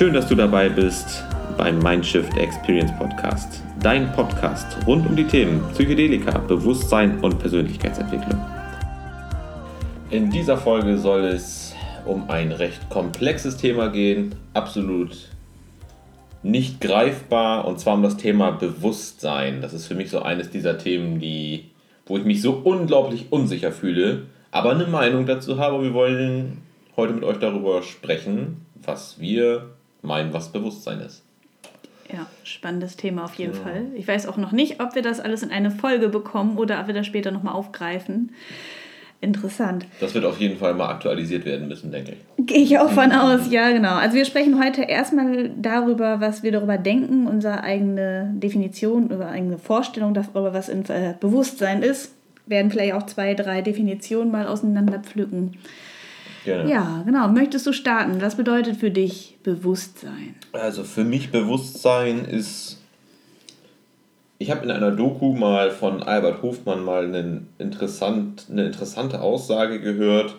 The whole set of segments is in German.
Schön, dass du dabei bist beim Mindshift Experience Podcast. Dein Podcast rund um die Themen Psychedelika, Bewusstsein und Persönlichkeitsentwicklung. In dieser Folge soll es um ein recht komplexes Thema gehen, absolut nicht greifbar, und zwar um das Thema Bewusstsein. Das ist für mich so eines dieser Themen, die, wo ich mich so unglaublich unsicher fühle, aber eine Meinung dazu habe. Wir wollen heute mit euch darüber sprechen, was wir meinen, was Bewusstsein ist. Ja, spannendes Thema auf jeden ja. Fall. Ich weiß auch noch nicht, ob wir das alles in eine Folge bekommen oder ob wir das später nochmal aufgreifen. Interessant. Das wird auf jeden Fall mal aktualisiert werden müssen, denke ich. Gehe ich auch von aus, ja, genau. Also wir sprechen heute erstmal darüber, was wir darüber denken, unsere eigene Definition, unsere eigene Vorstellung darüber, was in äh, Bewusstsein ist. Werden vielleicht auch zwei, drei Definitionen mal auseinander pflücken. Gerne. Ja, genau. Möchtest du starten? Was bedeutet für dich Bewusstsein? Also für mich Bewusstsein ist. Ich habe in einer Doku mal von Albert Hofmann mal einen interessant, eine interessante Aussage gehört.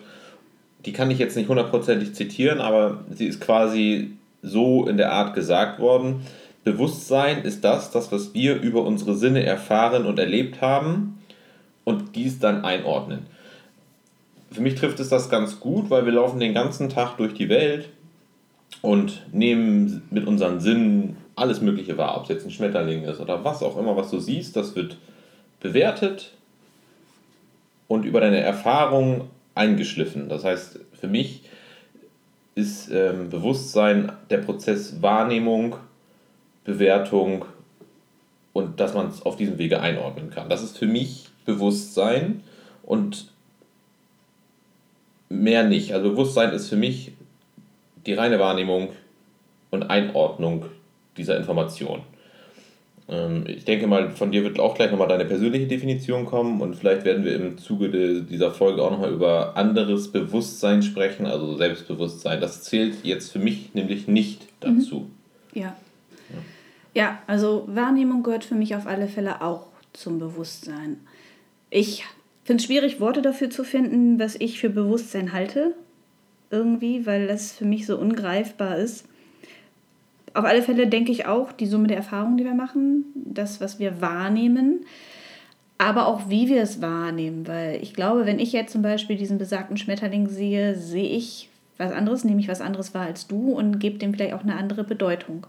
Die kann ich jetzt nicht hundertprozentig zitieren, aber sie ist quasi so in der Art gesagt worden. Bewusstsein ist das, das, was wir über unsere Sinne erfahren und erlebt haben und dies dann einordnen für mich trifft es das ganz gut, weil wir laufen den ganzen Tag durch die Welt und nehmen mit unseren Sinnen alles Mögliche wahr, ob es jetzt ein Schmetterling ist oder was auch immer, was du siehst, das wird bewertet und über deine Erfahrung eingeschliffen. Das heißt, für mich ist ähm, Bewusstsein der Prozess Wahrnehmung, Bewertung und dass man es auf diesem Wege einordnen kann. Das ist für mich Bewusstsein und mehr nicht. Also Bewusstsein ist für mich die reine Wahrnehmung und Einordnung dieser Information. Ähm, ich denke mal, von dir wird auch gleich nochmal deine persönliche Definition kommen und vielleicht werden wir im Zuge dieser Folge auch nochmal über anderes Bewusstsein sprechen, also Selbstbewusstsein. Das zählt jetzt für mich nämlich nicht mhm. dazu. Ja. ja. Ja, also Wahrnehmung gehört für mich auf alle Fälle auch zum Bewusstsein. Ich finde es schwierig, Worte dafür zu finden, was ich für Bewusstsein halte. Irgendwie, weil das für mich so ungreifbar ist. Auf alle Fälle denke ich auch, die Summe der Erfahrungen, die wir machen, das, was wir wahrnehmen, aber auch wie wir es wahrnehmen. Weil ich glaube, wenn ich jetzt zum Beispiel diesen besagten Schmetterling sehe, sehe ich was anderes, nehme ich was anderes wahr als du und gebe dem vielleicht auch eine andere Bedeutung.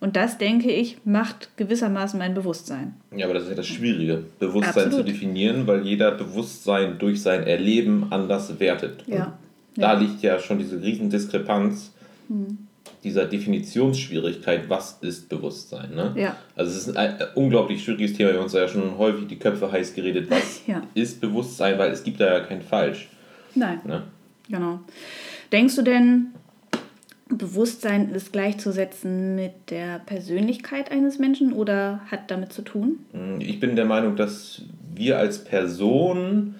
Und das, denke ich, macht gewissermaßen mein Bewusstsein. Ja, aber das ist ja das Schwierige, Bewusstsein Absolut. zu definieren, weil jeder Bewusstsein durch sein Erleben anders wertet. Ja. Da ja. liegt ja schon diese Riesendiskrepanz hm. dieser Definitionsschwierigkeit, was ist Bewusstsein. Ne? Ja. Also es ist ein unglaublich schwieriges Thema, wir haben uns ja schon häufig die Köpfe heiß geredet, was ja. ist Bewusstsein, weil es gibt da ja kein Falsch. Nein. Ne? Genau. Denkst du denn, Bewusstsein ist gleichzusetzen mit der Persönlichkeit eines Menschen oder hat damit zu tun? Ich bin der Meinung, dass wir als Person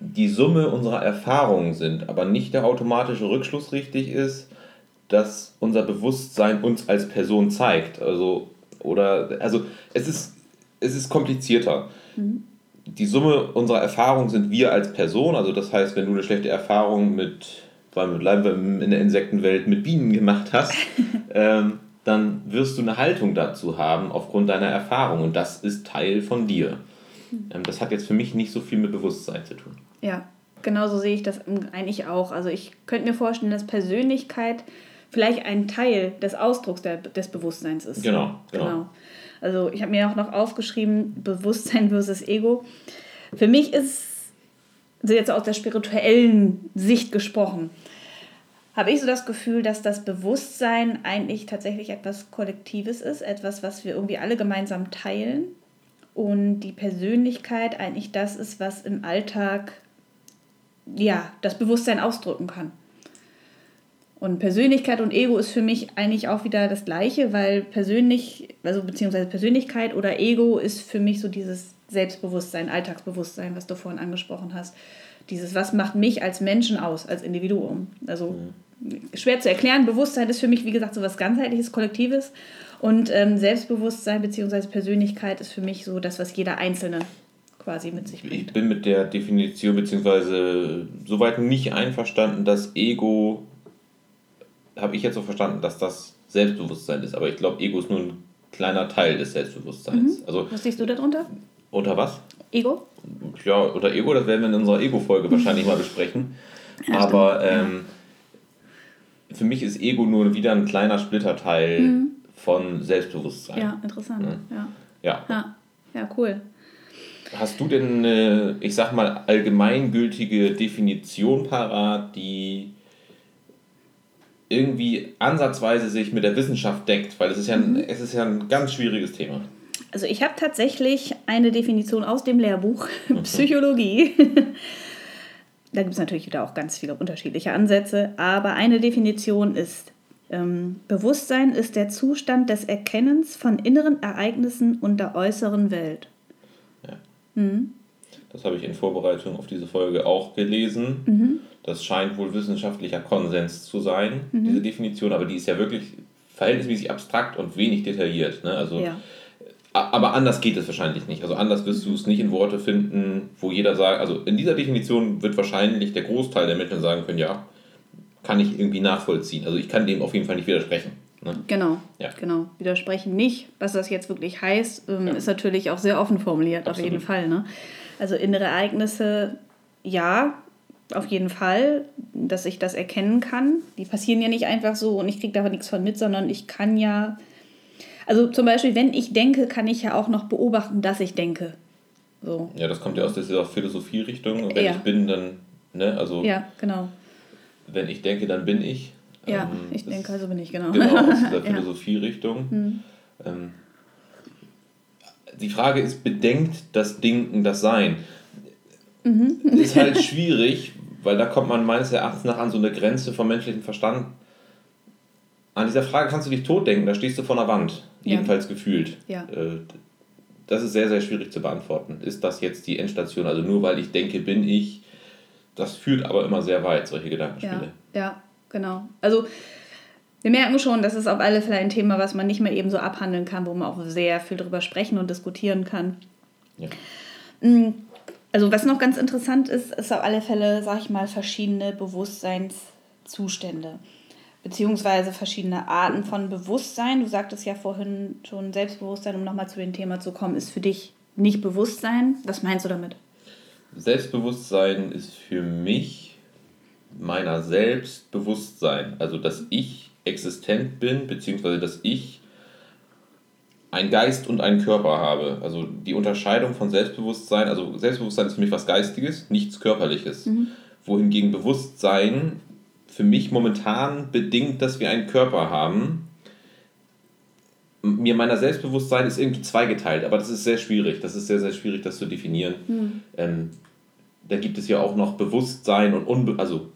die Summe unserer Erfahrungen sind, aber nicht der automatische Rückschluss richtig ist, dass unser Bewusstsein uns als Person zeigt. Also, oder, also es ist, es ist komplizierter. Mhm. Die Summe unserer Erfahrungen sind wir als Person, also das heißt, wenn du eine schlechte Erfahrung mit allem bleiben wir in der Insektenwelt, mit Bienen gemacht hast, ähm, dann wirst du eine Haltung dazu haben aufgrund deiner Erfahrung und das ist Teil von dir. Ähm, das hat jetzt für mich nicht so viel mit Bewusstsein zu tun. Ja, genauso sehe ich das eigentlich auch. Also ich könnte mir vorstellen, dass Persönlichkeit vielleicht ein Teil des Ausdrucks der, des Bewusstseins ist. Genau, genau. genau. Also ich habe mir auch noch aufgeschrieben, Bewusstsein versus Ego. Für mich ist also jetzt aus der spirituellen Sicht gesprochen, habe ich so das Gefühl, dass das Bewusstsein eigentlich tatsächlich etwas Kollektives ist, etwas, was wir irgendwie alle gemeinsam teilen und die Persönlichkeit eigentlich das ist, was im Alltag ja, das Bewusstsein ausdrücken kann. Und Persönlichkeit und Ego ist für mich eigentlich auch wieder das Gleiche, weil persönlich, also beziehungsweise Persönlichkeit oder Ego ist für mich so dieses Selbstbewusstsein, Alltagsbewusstsein, was du vorhin angesprochen hast. Dieses, was macht mich als Menschen aus, als Individuum. Also mhm schwer zu erklären. Bewusstsein ist für mich, wie gesagt, so was ganzheitliches, Kollektives. Und ähm, Selbstbewusstsein bzw. Persönlichkeit ist für mich so das, was jeder Einzelne quasi mit sich bringt. Ich bin mit der Definition bzw. soweit nicht einverstanden, dass Ego habe ich jetzt so verstanden, dass das Selbstbewusstsein ist. Aber ich glaube, Ego ist nur ein kleiner Teil des Selbstbewusstseins. Mhm. Also, was siehst du darunter? Unter was? Ego? Ja, unter Ego, das werden wir in unserer Ego-Folge wahrscheinlich mal besprechen. Ja, Aber ähm, für mich ist Ego nur wieder ein kleiner Splitterteil mhm. von Selbstbewusstsein. Ja, interessant. Ja. Ja. ja. ja, cool. Hast du denn eine, ich sag mal, allgemeingültige Definition parat, die irgendwie ansatzweise sich mit der Wissenschaft deckt? Weil es ist ja ein, mhm. es ist ja ein ganz schwieriges Thema. Also ich habe tatsächlich eine Definition aus dem Lehrbuch mhm. Psychologie. da gibt es natürlich wieder auch ganz viele unterschiedliche Ansätze, aber eine Definition ist, ähm, Bewusstsein ist der Zustand des Erkennens von inneren Ereignissen und der äußeren Welt. Ja. Mhm. Das habe ich in Vorbereitung auf diese Folge auch gelesen. Mhm. Das scheint wohl wissenschaftlicher Konsens zu sein, mhm. diese Definition, aber die ist ja wirklich verhältnismäßig abstrakt und wenig detailliert. Ne? Also ja. Aber anders geht es wahrscheinlich nicht. Also anders wirst du es nicht in Worte finden, wo jeder sagt, also in dieser Definition wird wahrscheinlich der Großteil der Menschen sagen können, ja, kann ich irgendwie nachvollziehen. Also ich kann dem auf jeden Fall nicht widersprechen. Ne? Genau, ja. genau. Widersprechen nicht. Was das jetzt wirklich heißt, ähm, ja. ist natürlich auch sehr offen formuliert, Absolut. auf jeden Fall. Ne? Also innere Ereignisse, ja, auf jeden Fall, dass ich das erkennen kann. Die passieren ja nicht einfach so und ich kriege da nichts von mit, sondern ich kann ja also zum Beispiel, wenn ich denke, kann ich ja auch noch beobachten, dass ich denke. So. Ja, das kommt ja aus dieser Philosophie-Richtung. Wenn ja. ich bin, dann, ne, also. Ja, genau. Wenn ich denke, dann bin ich. Ja, ähm, ich denke, also bin ich, genau. Genau, aus dieser Philosophie-Richtung. Hm. Ähm, die Frage ist, bedenkt das Denken das Sein? Mhm. Ist halt schwierig, weil da kommt man meines Erachtens nach an so eine Grenze vom menschlichen Verstand an dieser Frage kannst du dich totdenken, da stehst du vor einer Wand, ja. jedenfalls gefühlt. Ja. Äh, das ist sehr, sehr schwierig zu beantworten. Ist das jetzt die Endstation? Also nur weil ich denke, bin ich, das führt aber immer sehr weit, solche Gedankenspiele. Ja, ja genau. Also wir merken schon, das ist auf alle Fälle ein Thema, was man nicht mehr eben so abhandeln kann, wo man auch sehr viel darüber sprechen und diskutieren kann. Ja. Mm, also was noch ganz interessant ist, ist auf alle Fälle, sag ich mal, verschiedene Bewusstseinszustände beziehungsweise verschiedene Arten von Bewusstsein. Du sagtest ja vorhin schon, Selbstbewusstsein, um nochmal zu dem Thema zu kommen, ist für dich nicht Bewusstsein. Was meinst du damit? Selbstbewusstsein ist für mich meiner Selbstbewusstsein, also dass ich existent bin, beziehungsweise dass ich einen Geist und einen Körper habe. Also die Unterscheidung von Selbstbewusstsein, also Selbstbewusstsein ist für mich was Geistiges, nichts Körperliches. Mhm. Wohingegen Bewusstsein für mich momentan bedingt, dass wir einen Körper haben. Mir meiner Selbstbewusstsein ist irgendwie zweigeteilt, aber das ist sehr schwierig. Das ist sehr, sehr schwierig, das zu definieren. Mhm. Ähm, da gibt es ja auch noch Bewusstsein und unbe also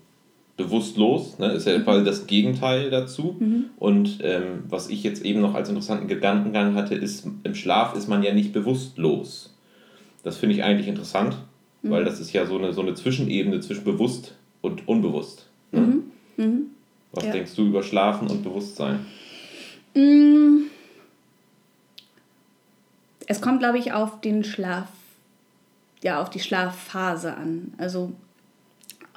bewusstlos, ne, ist ja quasi das Gegenteil dazu. Mhm. Und ähm, was ich jetzt eben noch als interessanten Gedankengang hatte, ist, im Schlaf ist man ja nicht bewusstlos. Das finde ich eigentlich interessant, mhm. weil das ist ja so eine, so eine Zwischenebene zwischen bewusst und unbewusst. Ne? Mhm. Mhm. Was ja. denkst du über Schlafen und Bewusstsein? Mm. Es kommt, glaube ich, auf den Schlaf, ja, auf die Schlafphase an. Also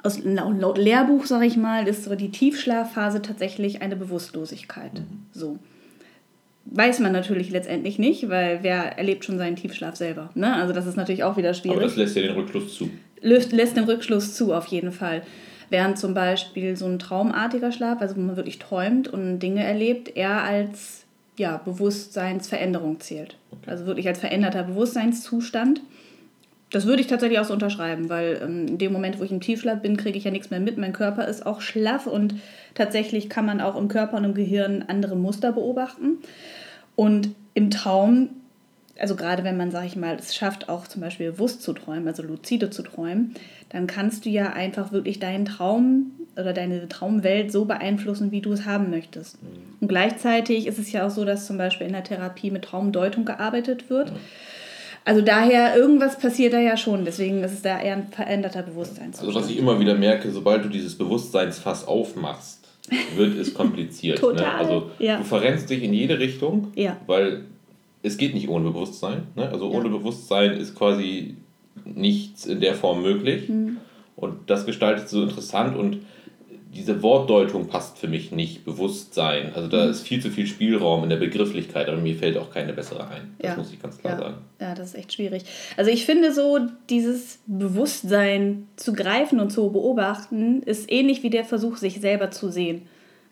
aus, laut Lehrbuch, sage ich mal, ist so die Tiefschlafphase tatsächlich eine Bewusstlosigkeit. Mhm. So. Weiß man natürlich letztendlich nicht, weil wer erlebt schon seinen Tiefschlaf selber. Ne? Also das ist natürlich auch wieder schwierig. Aber das lässt ja den Rückschluss zu. Lässt, lässt den Rückschluss zu, auf jeden Fall. Während zum Beispiel so ein traumartiger Schlaf, also wo man wirklich träumt und Dinge erlebt, eher als ja, Bewusstseinsveränderung zählt. Okay. Also wirklich als veränderter Bewusstseinszustand. Das würde ich tatsächlich auch so unterschreiben, weil ähm, in dem Moment, wo ich im Tiefschlaf bin, kriege ich ja nichts mehr mit. Mein Körper ist auch schlaff und tatsächlich kann man auch im Körper und im Gehirn andere Muster beobachten. Und im Traum also gerade wenn man, sage ich mal, es schafft, auch zum Beispiel bewusst zu träumen, also lucide zu träumen, dann kannst du ja einfach wirklich deinen Traum oder deine Traumwelt so beeinflussen, wie du es haben möchtest. Mhm. Und gleichzeitig ist es ja auch so, dass zum Beispiel in der Therapie mit Traumdeutung gearbeitet wird. Also daher, irgendwas passiert da ja schon, deswegen ist es da eher ein veränderter Bewusstsein. Also was ich immer wieder merke, sobald du dieses Bewusstseinsfass aufmachst, wird es kompliziert. Ne? Total, ne? Also ja. du verrennst dich in jede Richtung, ja. weil es geht nicht ohne Bewusstsein. Ne? Also ja. ohne Bewusstsein ist quasi nichts in der Form möglich. Mhm. Und das gestaltet so interessant und diese Wortdeutung passt für mich nicht, Bewusstsein. Also da mhm. ist viel zu viel Spielraum in der Begrifflichkeit, aber mir fällt auch keine bessere ein. Das ja. muss ich ganz klar ja. sagen. Ja, das ist echt schwierig. Also ich finde so, dieses Bewusstsein zu greifen und zu beobachten, ist ähnlich wie der Versuch, sich selber zu sehen.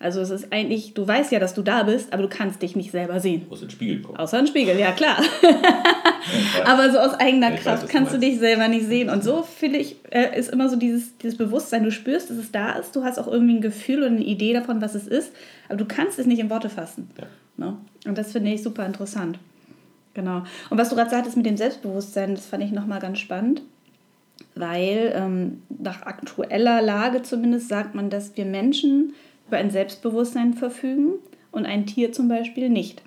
Also es ist eigentlich, du weißt ja, dass du da bist, aber du kannst dich nicht selber sehen. Aus dem Spiegel kommen. Außer ein Spiegel, ja klar. aber so aus eigener ich Kraft weiß, kannst du dich selber nicht sehen. Und so finde ich, äh, ist immer so dieses, dieses Bewusstsein, du spürst, dass es da ist, du hast auch irgendwie ein Gefühl und eine Idee davon, was es ist, aber du kannst es nicht in Worte fassen. Ja. Ne? Und das finde ich super interessant. Genau. Und was du gerade sagtest mit dem Selbstbewusstsein, das fand ich nochmal ganz spannend weil ähm, nach aktueller Lage zumindest sagt man, dass wir Menschen über ein Selbstbewusstsein verfügen und ein Tier zum Beispiel nicht.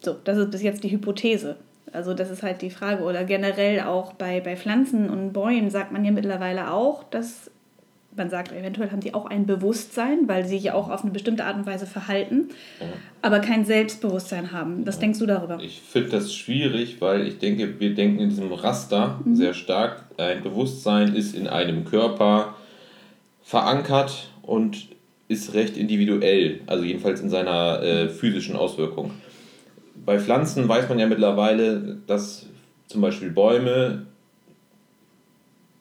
So, das ist bis jetzt die Hypothese. Also das ist halt die Frage. Oder generell auch bei, bei Pflanzen und Bäumen sagt man ja mittlerweile auch, dass man sagt, eventuell haben sie auch ein Bewusstsein, weil sie ja auch auf eine bestimmte Art und Weise verhalten, ja. aber kein Selbstbewusstsein haben. Was ja. denkst du darüber? Ich finde das schwierig, weil ich denke, wir denken in diesem Raster mhm. sehr stark. Ein Bewusstsein ist in einem Körper verankert und ist recht individuell, also jedenfalls in seiner äh, physischen Auswirkung. Bei Pflanzen weiß man ja mittlerweile, dass zum Beispiel Bäume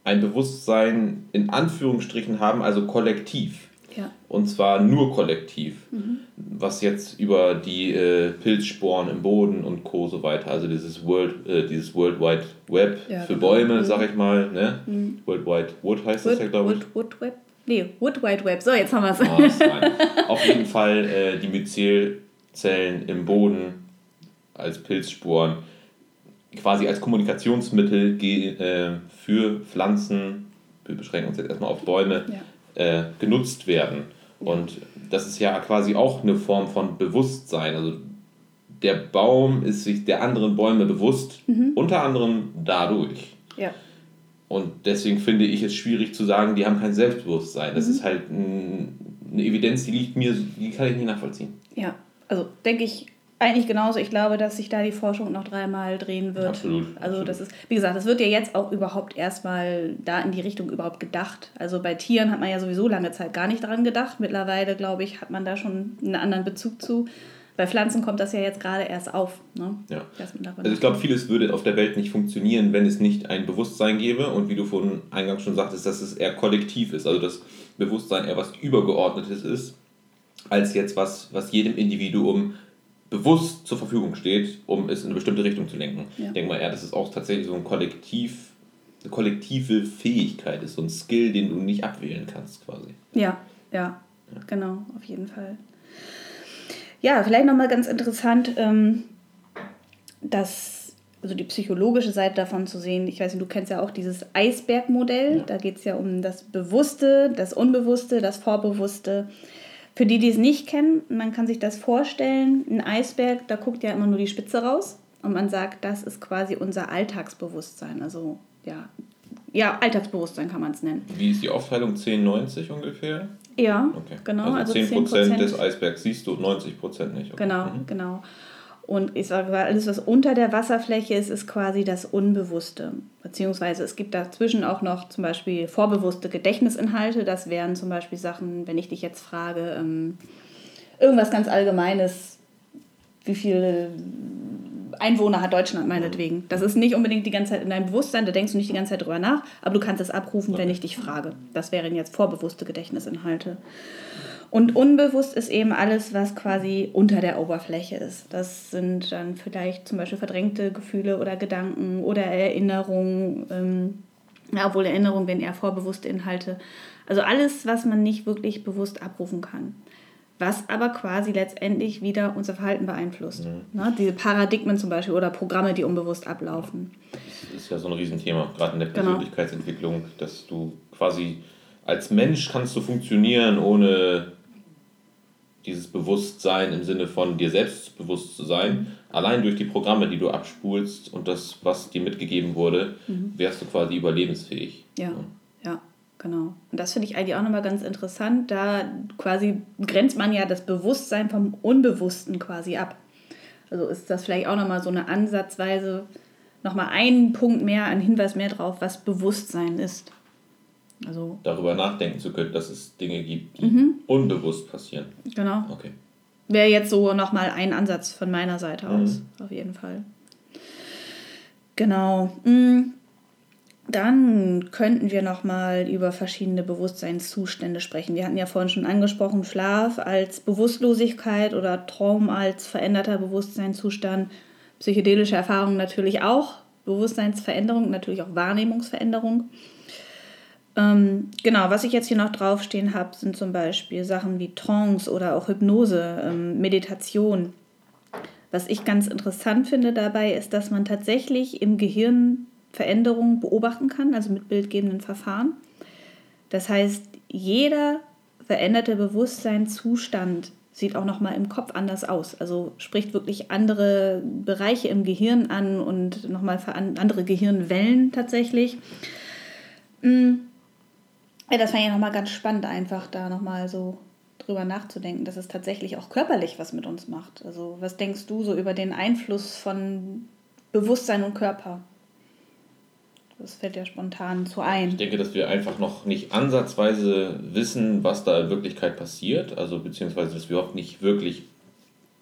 ein Bewusstsein in Anführungsstrichen haben, also kollektiv. Ja. Und zwar nur kollektiv. Mhm. Was jetzt über die äh, Pilzsporen im Boden und Co. so weiter, also dieses World, äh, dieses World Wide Web ja, für genau. Bäume, mhm. sag ich mal, ne? Mhm. World Wide Wood heißt Wood, das ja, glaube ich. Wood, Wood Web? Nee, Wood Wide Web. So, jetzt haben wir es. Oh, Auf jeden Fall äh, die Myzelzellen im Boden als Pilzsporen quasi als Kommunikationsmittel äh, für Pflanzen, wir beschränken uns jetzt erstmal auf Bäume, ja. äh, genutzt werden. Und das ist ja quasi auch eine Form von Bewusstsein. Also der Baum ist sich der anderen Bäume bewusst, mhm. unter anderem dadurch. Ja. Und deswegen finde ich es schwierig zu sagen, die haben kein Selbstbewusstsein. Das mhm. ist halt eine Evidenz, die liegt mir, die kann ich nicht nachvollziehen. Ja, also denke ich eigentlich genauso. Ich glaube, dass sich da die Forschung noch dreimal drehen wird. Absolut. Also das ist, wie gesagt, das wird ja jetzt auch überhaupt erstmal da in die Richtung überhaupt gedacht. Also bei Tieren hat man ja sowieso lange Zeit gar nicht daran gedacht. Mittlerweile, glaube ich, hat man da schon einen anderen Bezug zu. Bei Pflanzen kommt das ja jetzt gerade erst auf. Ne? Ja. Also ich glaube, vieles würde auf der Welt nicht funktionieren, wenn es nicht ein Bewusstsein gäbe und wie du vorhin eingangs schon sagtest, dass es eher kollektiv ist, also das Bewusstsein eher was Übergeordnetes ist, als jetzt was, was jedem Individuum bewusst zur Verfügung steht, um es in eine bestimmte Richtung zu lenken. Ja. Ich denke mal eher, dass es auch tatsächlich so ein Kollektiv, eine kollektive Fähigkeit ist, so ein Skill, den du nicht abwählen kannst quasi. Ja, ja, ja. genau, auf jeden Fall. Ja, vielleicht nochmal ganz interessant, ähm, dass, also die psychologische Seite davon zu sehen. Ich weiß nicht, du kennst ja auch dieses Eisbergmodell. Ja. Da geht es ja um das Bewusste, das Unbewusste, das Vorbewusste. Für die, die es nicht kennen, man kann sich das vorstellen, ein Eisberg, da guckt ja immer nur die Spitze raus und man sagt, das ist quasi unser Alltagsbewusstsein. Also ja, ja Alltagsbewusstsein kann man es nennen. Wie ist die Aufteilung 10-90 ungefähr? Ja, okay. genau. Also, also 10%, 10 des Eisbergs siehst du, 90% nicht. Okay. Genau, mhm. genau. Und ich sage, alles, was unter der Wasserfläche ist, ist quasi das Unbewusste. Beziehungsweise es gibt dazwischen auch noch zum Beispiel vorbewusste Gedächtnisinhalte. Das wären zum Beispiel Sachen, wenn ich dich jetzt frage, ähm, irgendwas ganz Allgemeines, wie viele Einwohner hat Deutschland meinetwegen. Das ist nicht unbedingt die ganze Zeit in deinem Bewusstsein, da denkst du nicht die ganze Zeit drüber nach, aber du kannst es abrufen, okay. wenn ich dich frage. Das wären jetzt vorbewusste Gedächtnisinhalte. Und unbewusst ist eben alles, was quasi unter der Oberfläche ist. Das sind dann vielleicht zum Beispiel verdrängte Gefühle oder Gedanken oder Erinnerungen, ähm, ja, obwohl Erinnerungen wären eher vorbewusste Inhalte. Also alles, was man nicht wirklich bewusst abrufen kann was aber quasi letztendlich wieder unser Verhalten beeinflusst. Mhm. Ne? Diese Paradigmen zum Beispiel oder Programme, die unbewusst ablaufen. Das ist ja so ein Riesenthema, gerade in der genau. Persönlichkeitsentwicklung, genau. dass du quasi als Mensch kannst du funktionieren, ohne dieses Bewusstsein im Sinne von dir selbst bewusst zu sein. Mhm. Allein durch die Programme, die du abspulst und das, was dir mitgegeben wurde, mhm. wärst du quasi überlebensfähig. Ja, ja. ja. Genau. Und das finde ich eigentlich auch nochmal ganz interessant. Da quasi grenzt man ja das Bewusstsein vom Unbewussten quasi ab. Also ist das vielleicht auch nochmal so eine Ansatzweise, nochmal einen Punkt mehr, ein Hinweis mehr drauf, was Bewusstsein ist. Also, darüber nachdenken zu können, dass es Dinge gibt, die mhm. unbewusst passieren. Genau. Okay. Wäre jetzt so nochmal ein Ansatz von meiner Seite aus, mhm. auf jeden Fall. Genau. Mm. Dann könnten wir nochmal über verschiedene Bewusstseinszustände sprechen. Wir hatten ja vorhin schon angesprochen, Schlaf als Bewusstlosigkeit oder Traum als veränderter Bewusstseinszustand, psychedelische Erfahrungen natürlich auch, Bewusstseinsveränderung, natürlich auch Wahrnehmungsveränderung. Ähm, genau, was ich jetzt hier noch draufstehen habe, sind zum Beispiel Sachen wie Trance oder auch Hypnose, ähm, Meditation. Was ich ganz interessant finde dabei, ist, dass man tatsächlich im Gehirn Veränderungen beobachten kann, also mit bildgebenden Verfahren. Das heißt, jeder veränderte Bewusstseinszustand sieht auch nochmal im Kopf anders aus. Also spricht wirklich andere Bereiche im Gehirn an und nochmal andere Gehirnwellen tatsächlich. Mm. Ja, das fand ich nochmal ganz spannend, einfach da nochmal so drüber nachzudenken, dass es tatsächlich auch körperlich was mit uns macht. Also was denkst du so über den Einfluss von Bewusstsein und Körper? Das fällt ja spontan zu ein. Ich denke, dass wir einfach noch nicht ansatzweise wissen, was da in Wirklichkeit passiert. Also beziehungsweise, dass wir auch nicht wirklich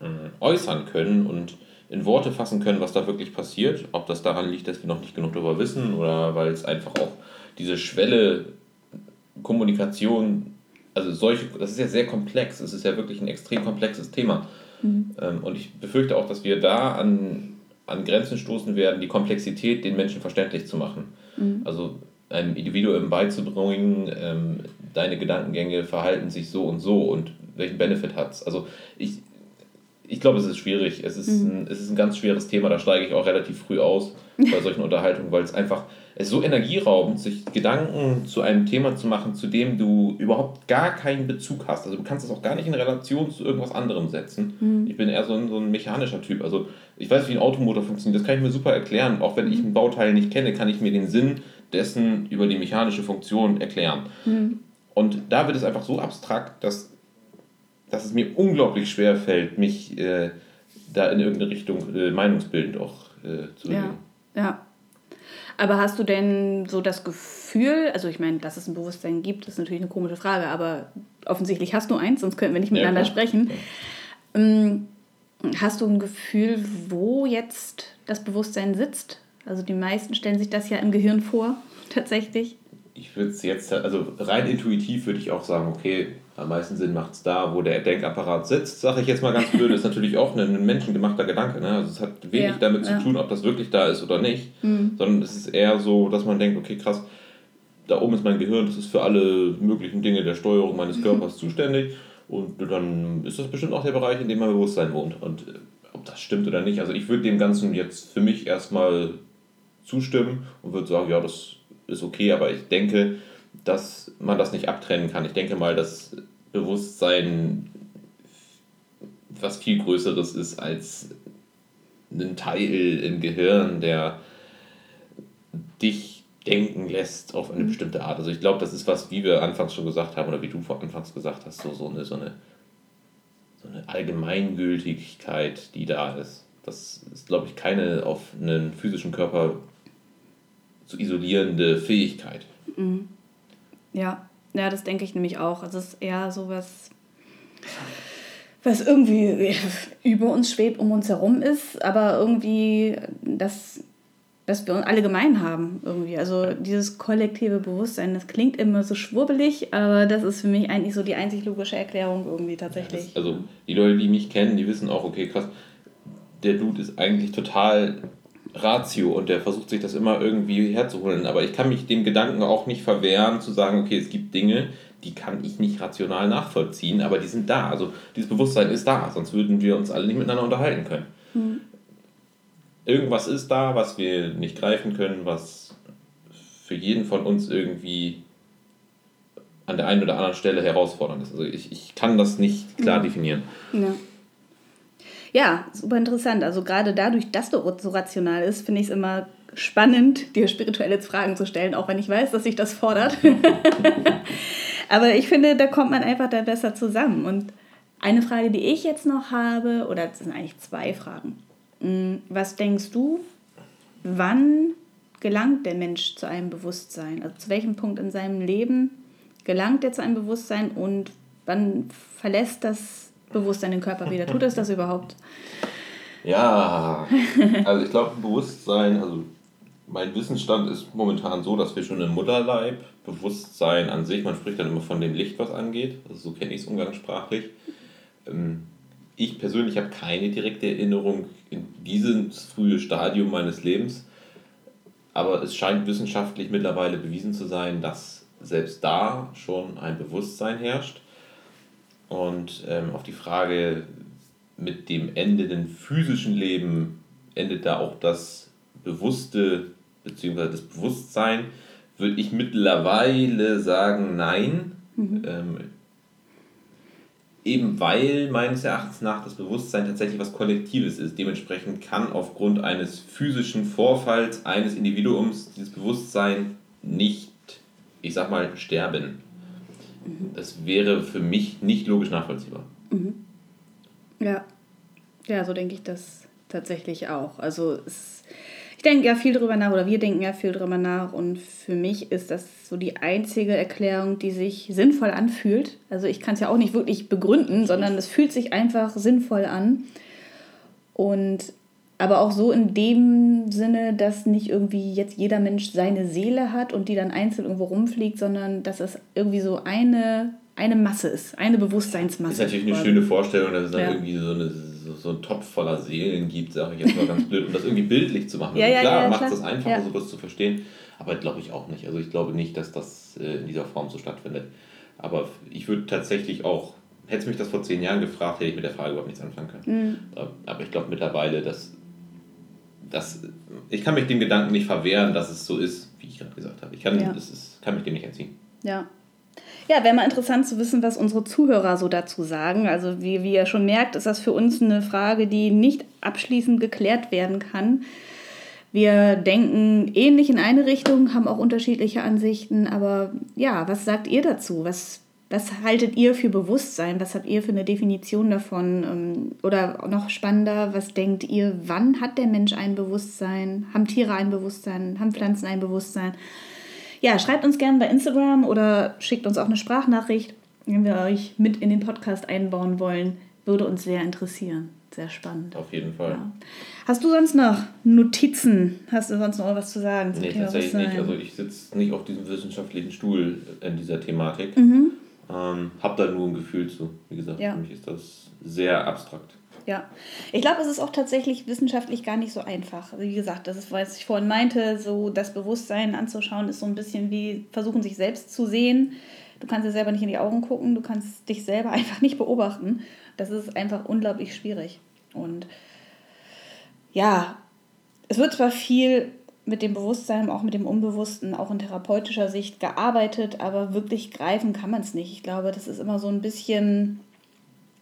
äh, äußern können und in Worte fassen können, was da wirklich passiert. Ob das daran liegt, dass wir noch nicht genug darüber wissen oder weil es einfach auch diese Schwelle Kommunikation, also solche, das ist ja sehr komplex. Es ist ja wirklich ein extrem komplexes Thema. Mhm. Ähm, und ich befürchte auch, dass wir da an an Grenzen stoßen werden, die Komplexität den Menschen verständlich zu machen. Mhm. Also einem Individuum beizubringen, ähm, deine Gedankengänge verhalten sich so und so und welchen Benefit hat es. Also ich, ich glaube, es ist schwierig. Es ist, mhm. ein, es ist ein ganz schweres Thema, da steige ich auch relativ früh aus bei solchen Unterhaltungen, weil es einfach es ist so energieraubend, sich Gedanken zu einem Thema zu machen, zu dem du überhaupt gar keinen Bezug hast. Also du kannst es auch gar nicht in Relation zu irgendwas anderem setzen. Mhm. Ich bin eher so ein, so ein mechanischer Typ. Also ich weiß, wie ein Automotor funktioniert, das kann ich mir super erklären. Auch wenn ich ein Bauteil nicht kenne, kann ich mir den Sinn dessen über die mechanische Funktion erklären. Mhm. Und da wird es einfach so abstrakt, dass, dass es mir unglaublich schwer fällt, mich äh, da in irgendeine Richtung äh, meinungsbildend auch äh, zu bewegen. Ja, ja. Aber hast du denn so das Gefühl, also ich meine, dass es ein Bewusstsein gibt, ist natürlich eine komische Frage, aber offensichtlich hast du eins, sonst könnten wir nicht miteinander ja, sprechen. Ja. Ähm, hast du ein Gefühl, wo jetzt das Bewusstsein sitzt? Also die meisten stellen sich das ja im Gehirn vor, tatsächlich. Ich würde es jetzt, also rein intuitiv würde ich auch sagen, okay, am meisten Sinn macht es da, wo der Denkapparat sitzt, sage ich jetzt mal ganz blöd, ist natürlich auch ein, menschengemachter Gedanke. Ne? Also es hat wenig ja, damit ja. zu tun, ob das wirklich da ist oder nicht, mhm. sondern es ist eher so, dass man denkt, okay, krass, da oben ist mein Gehirn, das ist für alle möglichen Dinge der Steuerung meines Körpers zuständig und dann ist das bestimmt auch der Bereich, in dem mein Bewusstsein wohnt. Und äh, ob das stimmt oder nicht, also ich würde dem Ganzen jetzt für mich erstmal zustimmen und würde sagen, ja, das ist okay, aber ich denke, dass man das nicht abtrennen kann. Ich denke mal, dass Bewusstsein was viel Größeres ist als ein Teil im Gehirn, der dich denken lässt auf eine mhm. bestimmte Art. Also ich glaube, das ist was, wie wir anfangs schon gesagt haben oder wie du vor anfangs gesagt hast, so, so, eine, so, eine, so eine Allgemeingültigkeit, die da ist. Das ist, glaube ich, keine auf einen physischen Körper zu isolierende Fähigkeit. Mhm. Ja, ja, das denke ich nämlich auch. Also es ist eher so was, was irgendwie über uns schwebt, um uns herum ist, aber irgendwie das, dass wir alle gemein haben irgendwie. Also dieses kollektive Bewusstsein, das klingt immer so schwurbelig, aber das ist für mich eigentlich so die einzig logische Erklärung irgendwie tatsächlich. Das, also die Leute, die mich kennen, die wissen auch, okay, krass, der Dude ist eigentlich total Ratio und der versucht sich das immer irgendwie herzuholen. Aber ich kann mich dem Gedanken auch nicht verwehren, zu sagen, okay, es gibt Dinge, die kann ich nicht rational nachvollziehen, aber die sind da. Also dieses Bewusstsein ist da, sonst würden wir uns alle nicht miteinander unterhalten können. Mhm. Irgendwas ist da, was wir nicht greifen können, was für jeden von uns irgendwie an der einen oder anderen Stelle herausfordernd ist. Also ich, ich kann das nicht klar mhm. definieren. Ja. Ja, super interessant. Also gerade dadurch, dass du so rational ist, finde ich es immer spannend, dir spirituelle Fragen zu stellen, auch wenn ich weiß, dass sich das fordert. Aber ich finde, da kommt man einfach da besser zusammen. Und eine Frage, die ich jetzt noch habe, oder es sind eigentlich zwei Fragen. Hm, was denkst du, wann gelangt der Mensch zu einem Bewusstsein? Also zu welchem Punkt in seinem Leben gelangt er zu einem Bewusstsein und wann verlässt das Bewusstsein den Körper wieder? Tut es das überhaupt? Ja, also ich glaube, Bewusstsein, also mein Wissensstand ist momentan so, dass wir schon im Mutterleib Bewusstsein an sich, man spricht dann immer von dem Licht, was angeht, also so kenne ich es umgangssprachlich. Ähm, ich persönlich habe keine direkte Erinnerung in dieses frühe Stadium meines Lebens, aber es scheint wissenschaftlich mittlerweile bewiesen zu sein, dass selbst da schon ein Bewusstsein herrscht. Und ähm, auf die Frage mit dem endenden physischen Leben endet da auch das bewusste bzw. das Bewusstsein, würde ich mittlerweile sagen, nein. Mhm. Ähm, eben weil meines Erachtens nach das Bewusstsein tatsächlich was Kollektives ist. Dementsprechend kann aufgrund eines physischen Vorfalls eines Individuums dieses Bewusstsein nicht, ich sag mal, sterben. Mhm. Das wäre für mich nicht logisch nachvollziehbar. Mhm. Ja. Ja, so denke ich das tatsächlich auch. Also es ich denke ja viel drüber nach oder wir denken ja viel drüber nach und für mich ist das so die einzige Erklärung, die sich sinnvoll anfühlt. Also ich kann es ja auch nicht wirklich begründen, sondern es fühlt sich einfach sinnvoll an. Und aber auch so in dem Sinne, dass nicht irgendwie jetzt jeder Mensch seine Seele hat und die dann einzeln irgendwo rumfliegt, sondern dass es irgendwie so eine, eine Masse ist, eine Bewusstseinsmasse. Das ist natürlich eine schöne Vorstellung, dass es dann ja. irgendwie so eine so, so einen Topf voller Seelen gibt, sage ich jetzt mal ganz blöd, um das irgendwie bildlich zu machen. ja, ja, klar, macht es einfacher, sowas zu verstehen, aber glaube ich auch nicht. Also ich glaube nicht, dass das äh, in dieser Form so stattfindet. Aber ich würde tatsächlich auch, hätte mich das vor zehn Jahren gefragt, hätte ich mit der Frage überhaupt nichts anfangen können. Mhm. Aber ich glaube mittlerweile, dass, dass ich kann mich dem Gedanken nicht verwehren, dass es so ist, wie ich gerade gesagt habe. Ich kann, ja. das ist, kann mich dem nicht entziehen. Ja, ja, wäre mal interessant zu wissen, was unsere Zuhörer so dazu sagen. Also wie, wie ihr schon merkt, ist das für uns eine Frage, die nicht abschließend geklärt werden kann. Wir denken ähnlich in eine Richtung, haben auch unterschiedliche Ansichten, aber ja, was sagt ihr dazu? Was, was haltet ihr für Bewusstsein? Was habt ihr für eine Definition davon? Ähm, oder noch spannender, was denkt ihr, wann hat der Mensch ein Bewusstsein? Haben Tiere ein Bewusstsein? Haben Pflanzen ein Bewusstsein? Ja, schreibt uns gerne bei Instagram oder schickt uns auch eine Sprachnachricht, wenn wir euch mit in den Podcast einbauen wollen. Würde uns sehr interessieren. Sehr spannend. Auf jeden Fall. Ja. Hast du sonst noch Notizen? Hast du sonst noch was zu sagen? Nee, tatsächlich nicht. Also ich sitze nicht auf diesem wissenschaftlichen Stuhl in dieser Thematik. Mhm. Ähm, hab da nur ein Gefühl zu. Wie gesagt, ja. für mich ist das sehr abstrakt. Ja, ich glaube, es ist auch tatsächlich wissenschaftlich gar nicht so einfach. Also wie gesagt, das ist, was ich vorhin meinte, so das Bewusstsein anzuschauen, ist so ein bisschen wie versuchen, sich selbst zu sehen. Du kannst dir selber nicht in die Augen gucken, du kannst dich selber einfach nicht beobachten. Das ist einfach unglaublich schwierig. Und ja, es wird zwar viel mit dem Bewusstsein, auch mit dem Unbewussten, auch in therapeutischer Sicht gearbeitet, aber wirklich greifen kann man es nicht. Ich glaube, das ist immer so ein bisschen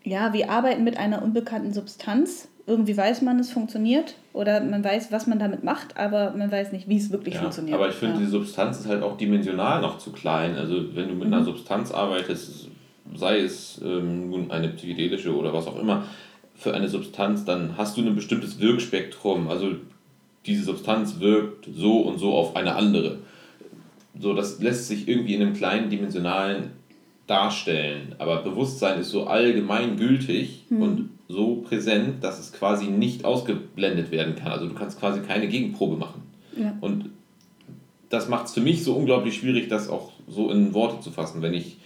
ja, wir arbeiten mit einer unbekannten Substanz. Irgendwie weiß man, es funktioniert oder man weiß, was man damit macht, aber man weiß nicht, wie es wirklich ja, funktioniert. Aber ich finde, ja. die Substanz ist halt auch dimensional noch zu klein. Also wenn du mit mhm. einer Substanz arbeitest, sei es ähm, nun eine psychedelische oder was auch immer, für eine Substanz, dann hast du ein bestimmtes Wirkspektrum. Also diese Substanz wirkt so und so auf eine andere. So, das lässt sich irgendwie in einem kleinen dimensionalen darstellen. Aber Bewusstsein ist so allgemein gültig hm. und so präsent, dass es quasi nicht ausgeblendet werden kann. Also du kannst quasi keine Gegenprobe machen. Ja. Und das macht es für mich so unglaublich schwierig, das auch so in Worte zu fassen. Wenn ich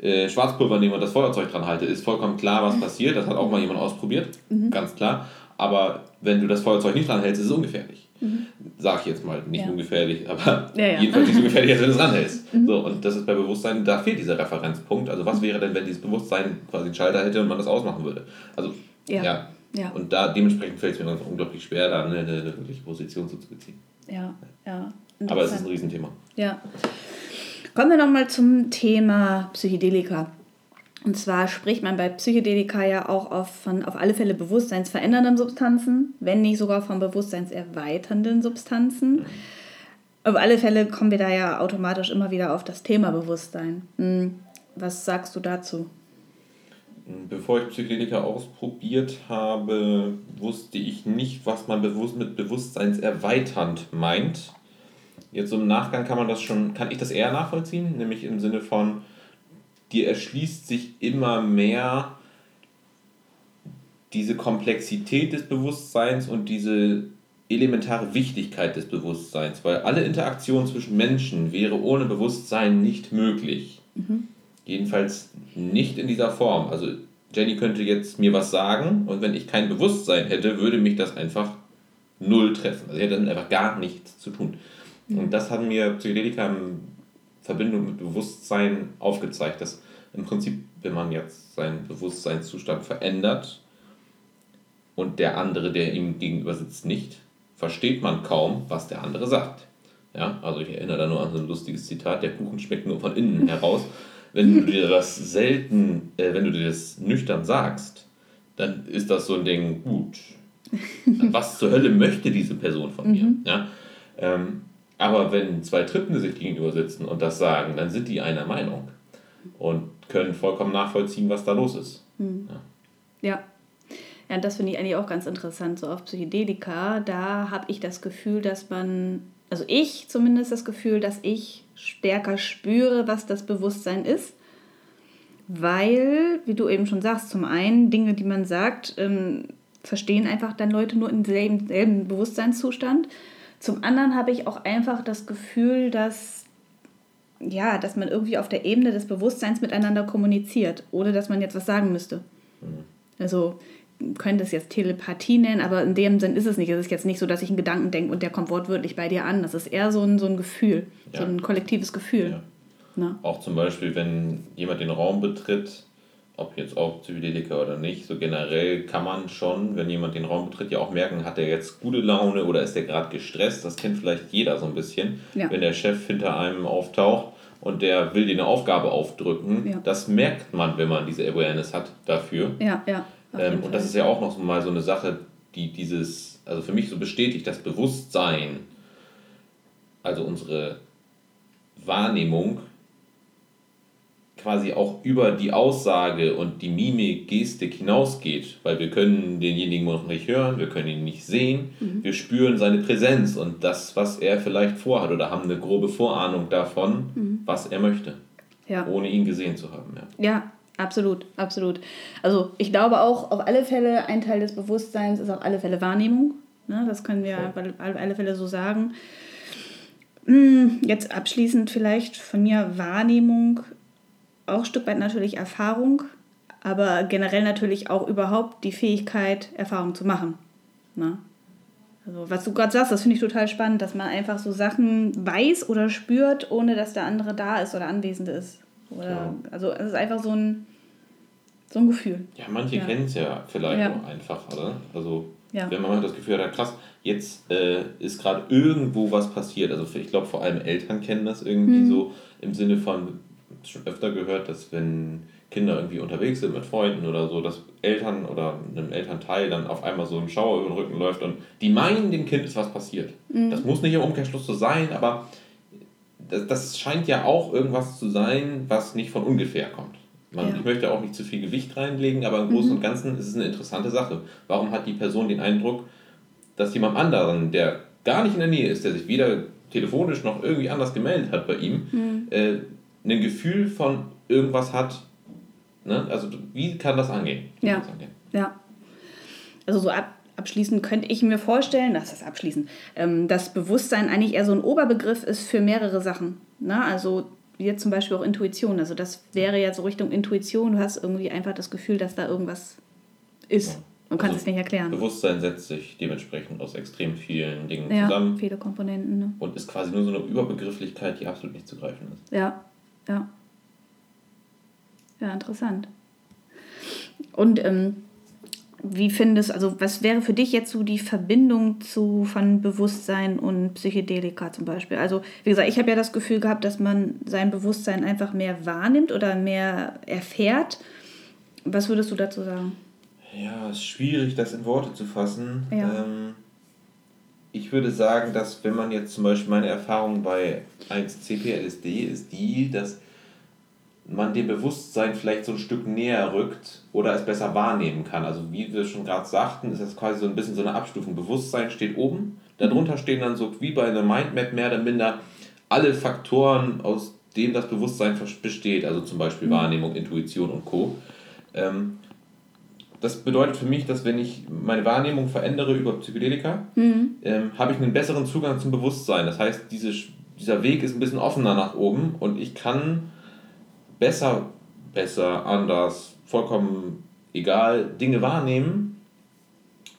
äh, Schwarzpulver nehme und das Feuerzeug dran halte, ist vollkommen klar, was passiert. Das hat auch mal jemand ausprobiert, mhm. ganz klar. Aber wenn du das Feuerzeug nicht dran hältst, ist es ungefährlich. Mhm. Sag ich jetzt mal, nicht ja. ungefährlich, aber ja, ja. jedenfalls nicht so gefährlich, als wenn du es ranhältst. Mhm. So, und das ist bei Bewusstsein, da fehlt dieser Referenzpunkt. Also was wäre denn, wenn dieses Bewusstsein quasi einen Schalter hätte und man das ausmachen würde? Also, ja. ja. Und da dementsprechend fällt es mir unglaublich schwer, da eine, eine, wirkliche Position zu beziehen. Ja, ja. Aber es ist ein Riesenthema. Ja. Kommen wir nochmal zum Thema Psychedelika. Und zwar spricht man bei Psychedelika ja auch auf, von auf alle Fälle bewusstseinsverändernden Substanzen, wenn nicht sogar von bewusstseinserweiternden Substanzen. Auf alle Fälle kommen wir da ja automatisch immer wieder auf das Thema Bewusstsein. Hm, was sagst du dazu? Bevor ich Psychedelika ausprobiert habe, wusste ich nicht, was man bewusst mit bewusstseinserweiternd meint. Jetzt im Nachgang kann man das schon, kann ich das eher nachvollziehen, nämlich im Sinne von, dir erschließt sich immer mehr diese Komplexität des Bewusstseins und diese elementare Wichtigkeit des Bewusstseins, weil alle Interaktion zwischen Menschen wäre ohne Bewusstsein nicht möglich. Mhm. Jedenfalls nicht in dieser Form. Also Jenny könnte jetzt mir was sagen und wenn ich kein Bewusstsein hätte, würde mich das einfach null treffen. Also ich hätte damit einfach gar nichts zu tun. Mhm. Und das haben mir Psychedelika in Verbindung mit Bewusstsein aufgezeigt, dass im Prinzip, wenn man jetzt seinen Bewusstseinszustand verändert und der andere, der ihm gegenüber sitzt, nicht, versteht man kaum, was der andere sagt. Ja, also ich erinnere da nur an so ein lustiges Zitat, der Kuchen schmeckt nur von innen heraus. Wenn du dir das selten, äh, wenn du dir das nüchtern sagst, dann ist das so ein Ding, gut, was zur Hölle möchte diese Person von mir? Mhm. Ja? Ähm, aber wenn zwei Trippende sich gegenüber sitzen und das sagen, dann sind die einer Meinung und können vollkommen nachvollziehen, was da los ist. Mhm. Ja. ja. Ja, das finde ich eigentlich auch ganz interessant, so auf Psychedelika. Da habe ich das Gefühl, dass man, also ich zumindest das Gefühl, dass ich stärker spüre, was das Bewusstsein ist. Weil, wie du eben schon sagst, zum einen Dinge, die man sagt, ähm, verstehen einfach dann Leute nur im selben, selben Bewusstseinszustand. Zum anderen habe ich auch einfach das Gefühl, dass, ja, dass man irgendwie auf der Ebene des Bewusstseins miteinander kommuniziert, ohne dass man jetzt was sagen müsste. Mhm. Also könnte es jetzt Telepathie nennen, aber in dem Sinn ist es nicht. Es ist jetzt nicht so, dass ich einen Gedanken denke und der kommt wortwörtlich bei dir an. Das ist eher so ein, so ein Gefühl, ja. so ein kollektives Gefühl. Ja. Ne? Auch zum Beispiel, wenn jemand den Raum betritt, ob jetzt auch Psychedelika oder nicht, so generell kann man schon, wenn jemand den Raum betritt, ja auch merken, hat er jetzt gute Laune oder ist er gerade gestresst. Das kennt vielleicht jeder so ein bisschen. Ja. Wenn der Chef hinter einem auftaucht und der will dir eine Aufgabe aufdrücken, das merkt man, wenn man diese Awareness hat dafür. Ja, ja. Ähm, und das ist ja auch noch mal so eine Sache, die dieses, also für mich so bestätigt, das Bewusstsein, also unsere Wahrnehmung quasi auch über die Aussage und die Mimik, Gestik hinausgeht, weil wir können denjenigen noch nicht hören, wir können ihn nicht sehen, mhm. wir spüren seine Präsenz und das, was er vielleicht vorhat oder haben eine grobe Vorahnung davon, mhm. was er möchte, ja. ohne ihn gesehen zu haben. Ja. ja, Absolut, absolut. Also ich glaube auch, auf alle Fälle, ein Teil des Bewusstseins ist auf alle Fälle Wahrnehmung. Ne? Das können wir auf alle Fälle so sagen. Hm, jetzt abschließend vielleicht von mir Wahrnehmung, auch ein Stück weit natürlich Erfahrung, aber generell natürlich auch überhaupt die Fähigkeit, Erfahrung zu machen. Ne? Also was du gerade sagst, das finde ich total spannend, dass man einfach so Sachen weiß oder spürt, ohne dass der andere da ist oder anwesend ist. Oder, ja. Also es ist einfach so ein, so ein Gefühl. Ja, manche ja. kennen es ja vielleicht ja. auch einfach, oder? Also ja. wenn man das Gefühl hat, krass, jetzt äh, ist gerade irgendwo was passiert. Also ich glaube vor allem Eltern kennen das irgendwie hm. so im Sinne von, schon öfter gehört, dass wenn Kinder irgendwie unterwegs sind mit Freunden oder so, dass Eltern oder einem Elternteil dann auf einmal so ein Schauer über den Rücken läuft und die meinen, dem Kind ist was passiert. Mhm. Das muss nicht im Umkehrschluss so sein, aber das, das scheint ja auch irgendwas zu sein, was nicht von ungefähr kommt. Man, ja. Ich möchte auch nicht zu viel Gewicht reinlegen, aber im Großen mhm. und Ganzen ist es eine interessante Sache. Warum hat die Person den Eindruck, dass jemand anderen, der gar nicht in der Nähe ist, der sich weder telefonisch noch irgendwie anders gemeldet hat bei ihm, mhm. äh, ein Gefühl von irgendwas hat? Ne? Also wie kann das angehen? Ja. Das angehen? ja. Also so ab, Abschließend könnte ich mir vorstellen, das ist abschließend, ähm, dass Bewusstsein eigentlich eher so ein Oberbegriff ist für mehrere Sachen. Ne? Also jetzt zum Beispiel auch Intuition. Also das wäre ja so Richtung Intuition. Du hast irgendwie einfach das Gefühl, dass da irgendwas ist. Ja. Und kannst also es nicht erklären. Bewusstsein setzt sich dementsprechend aus extrem vielen Dingen ja, zusammen. viele Komponenten. Ne? Und ist quasi nur so eine Überbegrifflichkeit, die absolut nicht zu greifen ist. Ja, ja. Ja, interessant. Und ähm, wie findest, also was wäre für dich jetzt so die Verbindung zu von Bewusstsein und Psychedelika zum Beispiel? Also wie gesagt, ich habe ja das Gefühl gehabt, dass man sein Bewusstsein einfach mehr wahrnimmt oder mehr erfährt. Was würdest du dazu sagen? Ja, es ist schwierig, das in Worte zu fassen. Ja. Ähm, ich würde sagen, dass wenn man jetzt zum Beispiel meine Erfahrung bei 1 CPLSD ist die, dass man dem Bewusstsein vielleicht so ein Stück näher rückt oder es besser wahrnehmen kann. Also wie wir schon gerade sagten, ist das quasi so ein bisschen so eine Abstufung. Bewusstsein steht oben, darunter stehen dann so wie bei einer Mindmap mehr oder minder alle Faktoren, aus denen das Bewusstsein besteht, also zum Beispiel mhm. Wahrnehmung, Intuition und Co. Ähm, das bedeutet für mich, dass wenn ich meine Wahrnehmung verändere über Psychedelika, mhm. ähm, habe ich einen besseren Zugang zum Bewusstsein. Das heißt, diese, dieser Weg ist ein bisschen offener nach oben und ich kann besser, besser, anders, vollkommen egal Dinge wahrnehmen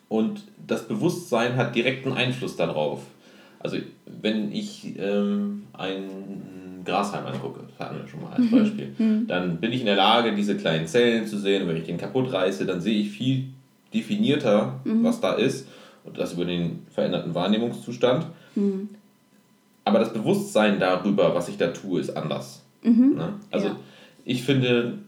und das Bewusstsein hat direkten Einfluss darauf. Also wenn ich ähm, einen Grashalm angucke, das hatten wir schon mal als mhm. Beispiel, mhm. dann bin ich in der Lage, diese kleinen Zellen zu sehen. Und wenn ich den kaputt reiße, dann sehe ich viel definierter, mhm. was da ist. Und das über den veränderten Wahrnehmungszustand. Mhm. Aber das Bewusstsein darüber, was ich da tue, ist anders. Ne? Also ja. ich finde,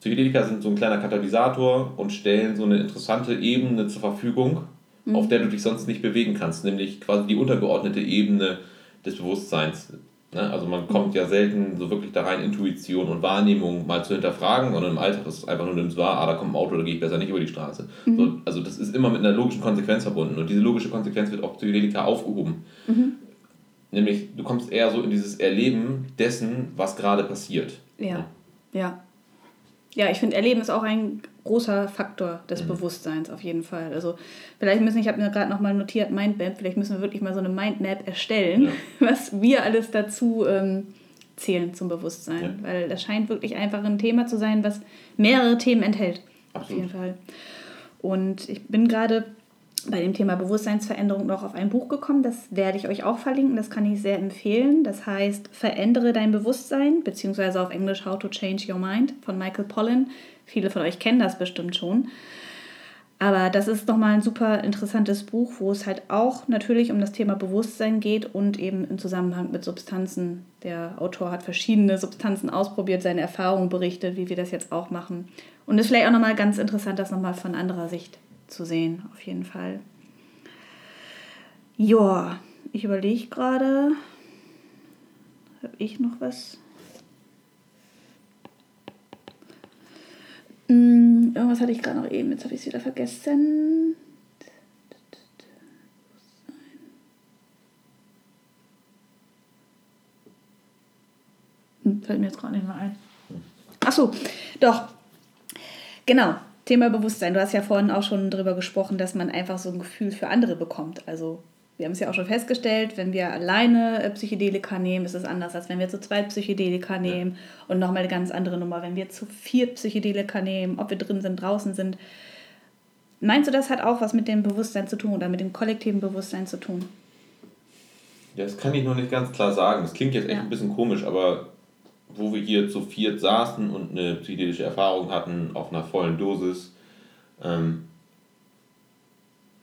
Psychedelika sind so ein kleiner Katalysator und stellen so eine interessante Ebene zur Verfügung, auf der du dich sonst nicht bewegen kannst, nämlich quasi die untergeordnete Ebene des Bewusstseins. Ne? Also man kommt ja selten so wirklich da rein, Intuition und Wahrnehmung mal zu hinterfragen, und im Alltag ist es einfach nur nimmst wahr, ah, da kommt ein Auto, da gehe ich besser nicht über die Straße. Mhm. So, also das ist immer mit einer logischen Konsequenz verbunden und diese logische Konsequenz wird auch Psychedelika aufgehoben. Mhm. Nämlich, du kommst eher so in dieses Erleben dessen, was gerade passiert. Ja, ja. Ja, ich finde, Erleben ist auch ein großer Faktor des mhm. Bewusstseins auf jeden Fall. Also vielleicht müssen, ich habe mir gerade nochmal notiert, Mindmap, vielleicht müssen wir wirklich mal so eine Mindmap erstellen, ja. was wir alles dazu ähm, zählen zum Bewusstsein. Ja. Weil das scheint wirklich einfach ein Thema zu sein, was mehrere Themen enthält. Absolut. Auf jeden Fall. Und ich bin gerade bei dem Thema Bewusstseinsveränderung noch auf ein Buch gekommen. Das werde ich euch auch verlinken. Das kann ich sehr empfehlen. Das heißt Verändere dein Bewusstsein, beziehungsweise auf Englisch How to Change Your Mind von Michael Pollan. Viele von euch kennen das bestimmt schon. Aber das ist nochmal ein super interessantes Buch, wo es halt auch natürlich um das Thema Bewusstsein geht und eben im Zusammenhang mit Substanzen. Der Autor hat verschiedene Substanzen ausprobiert, seine Erfahrungen berichtet, wie wir das jetzt auch machen. Und es ist vielleicht auch nochmal ganz interessant, das nochmal von anderer Sicht zu sehen, auf jeden Fall. Ja, ich überlege gerade, habe ich noch was? Hm, irgendwas hatte ich gerade noch eben, jetzt habe ich es wieder vergessen. Hm, fällt mir jetzt gerade nicht mehr ein. Achso, doch. Genau. Thema Bewusstsein. Du hast ja vorhin auch schon darüber gesprochen, dass man einfach so ein Gefühl für andere bekommt. Also wir haben es ja auch schon festgestellt, wenn wir alleine äh, Psychedelika nehmen, ist es anders, als wenn wir zu zweit Psychedelika nehmen. Ja. Und nochmal eine ganz andere Nummer, wenn wir zu viert Psychedelika nehmen, ob wir drin sind, draußen sind. Meinst du, das hat auch was mit dem Bewusstsein zu tun oder mit dem kollektiven Bewusstsein zu tun? Ja, das kann ich noch nicht ganz klar sagen. Das klingt jetzt echt ja. ein bisschen komisch, aber wo wir hier zu viert saßen und eine psychedelische Erfahrung hatten auf einer vollen Dosis, ähm,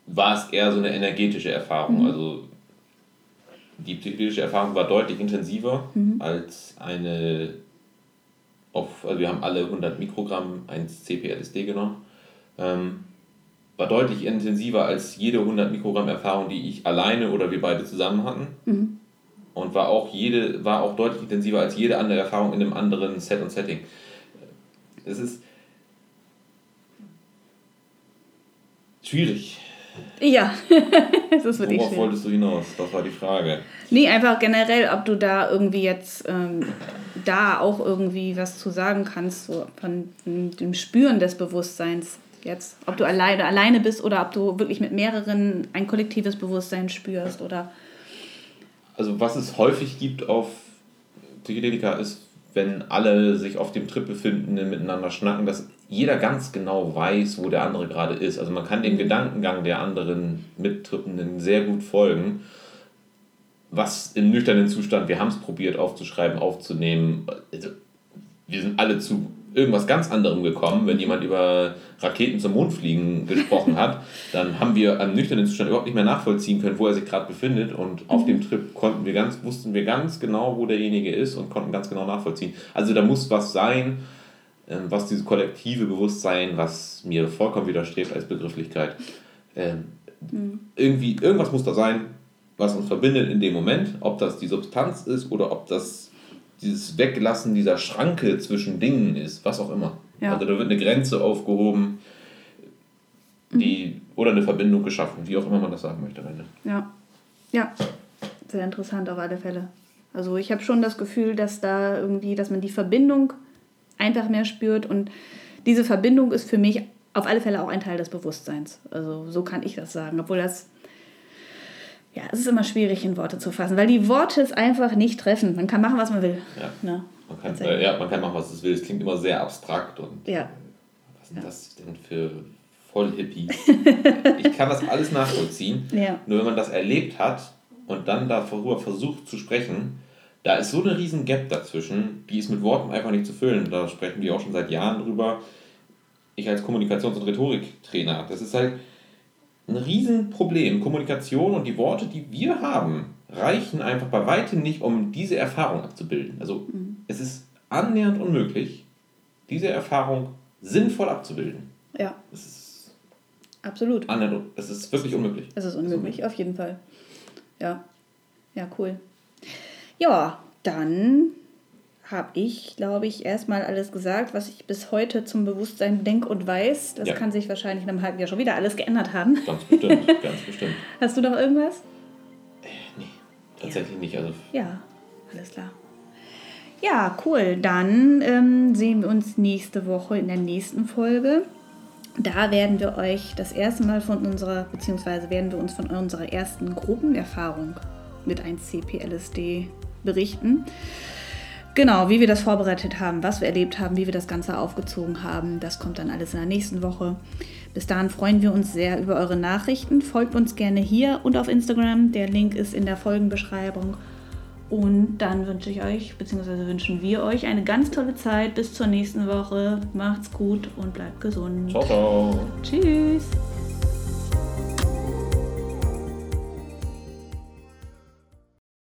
war es eher so eine energetische Erfahrung. Mhm. Also die psychedelische Erfahrung war deutlich intensiver mhm. als eine auf, also wir haben alle 100 Mikrogramm 1 CPLSD genommen. Ähm, war deutlich intensiver als jede 100 Mikrogramm Erfahrung, die ich alleine oder wir beide zusammen hatten. Mhm und war auch jede war auch deutlich intensiver als jede andere Erfahrung in einem anderen Set und Setting. Es ist schwierig. Ja, das ist wirklich Worauf wolltest du hinaus? Das war die Frage. Nee, einfach generell, ob du da irgendwie jetzt ähm, da auch irgendwie was zu sagen kannst, so von dem Spüren des Bewusstseins jetzt. Ob du alleine, alleine bist oder ob du wirklich mit mehreren ein kollektives Bewusstsein spürst oder also was es häufig gibt auf Psychedelika ist, wenn alle sich auf dem Trip befinden, miteinander schnacken, dass jeder ganz genau weiß, wo der andere gerade ist. Also man kann dem Gedankengang der anderen Mittrippenden sehr gut folgen. Was im nüchternen Zustand, wir haben es probiert aufzuschreiben, aufzunehmen. Also wir sind alle zu irgendwas ganz anderem gekommen. Wenn jemand über Raketen zum Mond fliegen gesprochen hat, dann haben wir am nüchternen Zustand überhaupt nicht mehr nachvollziehen können, wo er sich gerade befindet. Und auf dem Trip konnten wir ganz, wussten wir ganz genau, wo derjenige ist und konnten ganz genau nachvollziehen. Also da muss was sein, ähm, was dieses kollektive Bewusstsein, was mir vollkommen widerstrebt als Begrifflichkeit, ähm, mhm. irgendwie, irgendwas muss da sein, was uns verbindet in dem Moment, ob das die Substanz ist oder ob das dieses Weglassen dieser Schranke zwischen Dingen ist, was auch immer. Ja. Also da wird eine Grenze aufgehoben, die, mhm. oder eine Verbindung geschaffen, wie auch immer man das sagen möchte. Ja. Ja, sehr interessant auf alle Fälle. Also ich habe schon das Gefühl, dass da irgendwie, dass man die Verbindung einfach mehr spürt und diese Verbindung ist für mich auf alle Fälle auch ein Teil des Bewusstseins. Also so kann ich das sagen, obwohl das ja, es ist immer schwierig in Worte zu fassen, weil die Worte es einfach nicht treffen. Man kann machen, was man will. Ja. Ne? Man, kann, äh, ja, man kann machen, was es will. Es klingt immer sehr abstrakt und ja. was sind ja. das denn für Vollhippies? ich kann das alles nachvollziehen. Ja. Nur wenn man das erlebt hat und dann darüber versucht zu sprechen, da ist so eine riesen Gap dazwischen, die ist mit Worten einfach nicht zu füllen. Da sprechen wir auch schon seit Jahren drüber. Ich als Kommunikations- und Rhetoriktrainer, das ist halt ein Riesenproblem. Kommunikation und die Worte, die wir haben, reichen einfach bei weitem nicht, um diese Erfahrung abzubilden. Also mhm. es ist annähernd unmöglich, diese Erfahrung sinnvoll abzubilden. Ja. Es ist Absolut. Annähernd, es ist wirklich unmöglich. Es ist unmöglich, auf jeden Fall. Ja. Ja, cool. Ja, dann habe ich, glaube ich, erstmal alles gesagt, was ich bis heute zum Bewusstsein denke und weiß. Das ja. kann sich wahrscheinlich in einem halben Jahr schon wieder alles geändert haben. Ganz bestimmt, ganz bestimmt. Hast du noch irgendwas? Äh, nee, tatsächlich ja. nicht. Also ja, alles klar. Ja, cool. Dann ähm, sehen wir uns nächste Woche in der nächsten Folge. Da werden wir euch das erste Mal von unserer, beziehungsweise werden wir uns von unserer ersten Gruppenerfahrung mit 1CP-LSD berichten. Genau, wie wir das vorbereitet haben, was wir erlebt haben, wie wir das Ganze aufgezogen haben, das kommt dann alles in der nächsten Woche. Bis dahin freuen wir uns sehr über eure Nachrichten. Folgt uns gerne hier und auf Instagram. Der Link ist in der Folgenbeschreibung. Und dann wünsche ich euch, beziehungsweise wünschen wir euch eine ganz tolle Zeit. Bis zur nächsten Woche. Macht's gut und bleibt gesund. Ciao, ciao. Tschüss.